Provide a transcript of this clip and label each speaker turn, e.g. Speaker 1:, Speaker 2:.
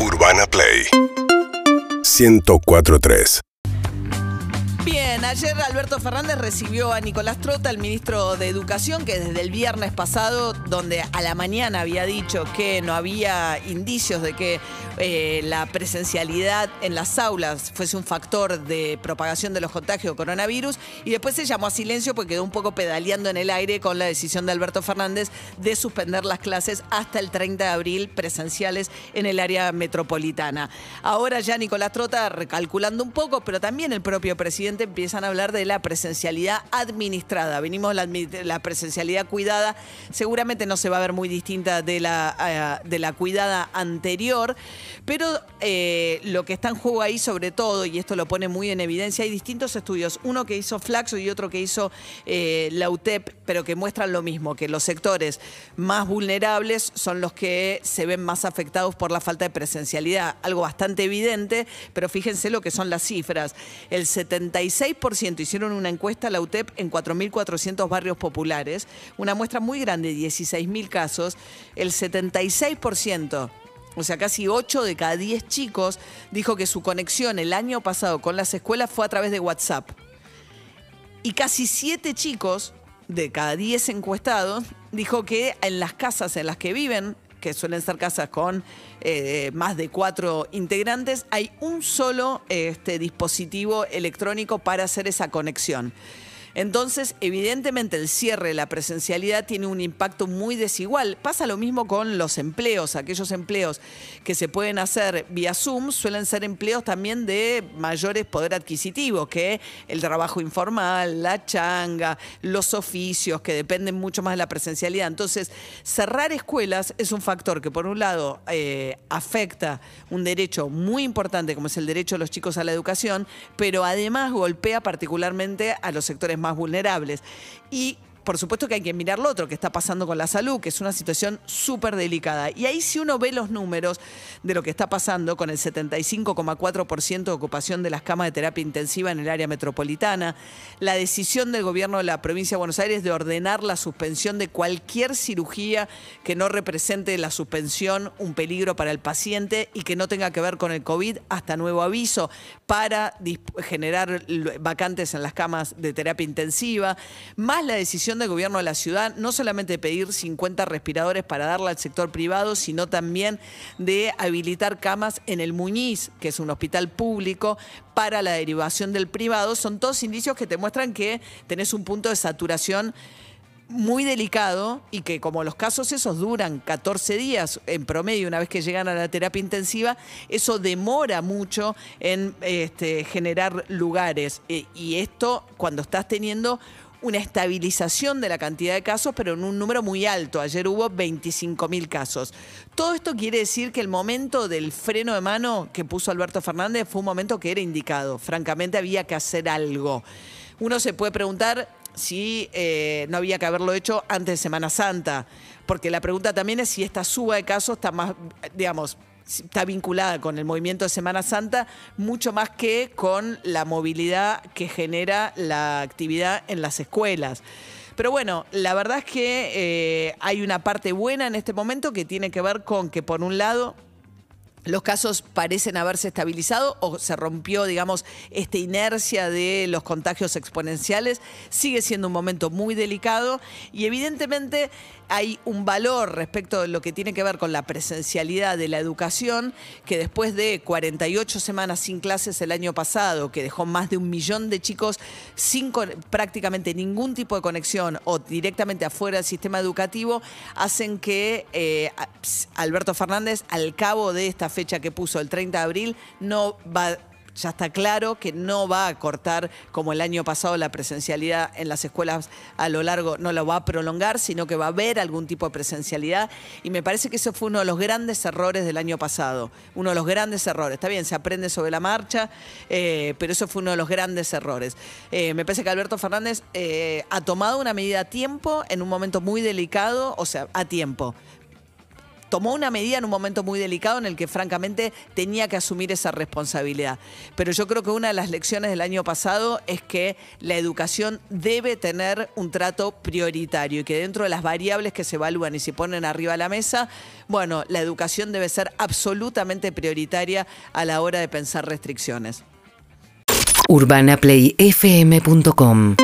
Speaker 1: Urbana Play. 1043
Speaker 2: Bien, ayer Alberto Fernández recibió a Nicolás Trota, el ministro de Educación, que desde el viernes pasado, donde a la mañana había dicho que no había indicios de que eh, la presencialidad en las aulas fuese un factor de propagación de los contagios de coronavirus, y después se llamó a silencio porque quedó un poco pedaleando en el aire con la decisión de Alberto Fernández de suspender las clases hasta el 30 de abril presenciales en el área metropolitana. Ahora ya Nicolás Trota recalculando un poco, pero también el propio presidente a hablar de la presencialidad administrada. Venimos la, la presencialidad cuidada, seguramente no se va a ver muy distinta de la, eh, de la cuidada anterior, pero eh, lo que está en juego ahí sobre todo, y esto lo pone muy en evidencia, hay distintos estudios, uno que hizo Flaxo y otro que hizo eh, la UTEP, pero que muestran lo mismo, que los sectores más vulnerables son los que se ven más afectados por la falta de presencialidad, algo bastante evidente, pero fíjense lo que son las cifras. El 70 36% hicieron una encuesta a la UTEP en 4.400 barrios populares, una muestra muy grande, 16.000 casos. El 76%, o sea, casi 8 de cada 10 chicos, dijo que su conexión el año pasado con las escuelas fue a través de WhatsApp. Y casi 7 chicos de cada 10 encuestados dijo que en las casas en las que viven que suelen ser casas con eh, más de cuatro integrantes, hay un solo este, dispositivo electrónico para hacer esa conexión. Entonces, evidentemente el cierre de la presencialidad tiene un impacto muy desigual. Pasa lo mismo con los empleos. Aquellos empleos que se pueden hacer vía Zoom suelen ser empleos también de mayores poder adquisitivo que el trabajo informal, la changa, los oficios, que dependen mucho más de la presencialidad. Entonces, cerrar escuelas es un factor que por un lado eh, afecta un derecho muy importante como es el derecho de los chicos a la educación, pero además golpea particularmente a los sectores más vulnerables. Y por supuesto que hay que mirar lo otro que está pasando con la salud, que es una situación súper delicada. Y ahí si uno ve los números de lo que está pasando con el 75,4% de ocupación de las camas de terapia intensiva en el área metropolitana, la decisión del gobierno de la provincia de Buenos Aires de ordenar la suspensión de cualquier cirugía que no represente la suspensión un peligro para el paciente y que no tenga que ver con el COVID hasta nuevo aviso para generar vacantes en las camas de terapia intensiva, más la decisión del gobierno de la ciudad no solamente de pedir 50 respiradores para darle al sector privado, sino también de habilitar camas en el Muñiz, que es un hospital público, para la derivación del privado. Son todos indicios que te muestran que tenés un punto de saturación muy delicado y que como los casos esos duran 14 días en promedio una vez que llegan a la terapia intensiva, eso demora mucho en este, generar lugares. E, y esto cuando estás teniendo una estabilización de la cantidad de casos, pero en un número muy alto. Ayer hubo 25 mil casos. Todo esto quiere decir que el momento del freno de mano que puso Alberto Fernández fue un momento que era indicado. Francamente había que hacer algo. Uno se puede preguntar si eh, no había que haberlo hecho antes de Semana Santa, porque la pregunta también es si esta suba de casos está más, digamos, está vinculada con el movimiento de Semana Santa mucho más que con la movilidad que genera la actividad en las escuelas. Pero bueno, la verdad es que eh, hay una parte buena en este momento que tiene que ver con que por un lado los casos parecen haberse estabilizado o se rompió, digamos, esta inercia de los contagios exponenciales. Sigue siendo un momento muy delicado y evidentemente hay un valor respecto de lo que tiene que ver con la presencialidad de la educación, que después de 48 semanas sin clases el año pasado, que dejó más de un millón de chicos sin prácticamente ningún tipo de conexión o directamente afuera del sistema educativo, hacen que eh, Alberto Fernández, al cabo de esta fecha que puso el 30 de abril, no va ya está claro que no va a cortar como el año pasado la presencialidad en las escuelas a lo largo, no lo va a prolongar, sino que va a haber algún tipo de presencialidad. Y me parece que eso fue uno de los grandes errores del año pasado, uno de los grandes errores. Está bien, se aprende sobre la marcha, eh, pero eso fue uno de los grandes errores. Eh, me parece que Alberto Fernández eh, ha tomado una medida a tiempo en un momento muy delicado, o sea, a tiempo tomó una medida en un momento muy delicado en el que francamente tenía que asumir esa responsabilidad. Pero yo creo que una de las lecciones del año pasado es que la educación debe tener un trato prioritario y que dentro de las variables que se evalúan y se ponen arriba de la mesa, bueno, la educación debe ser absolutamente prioritaria a la hora de pensar restricciones.
Speaker 1: UrbanaPlayFM.com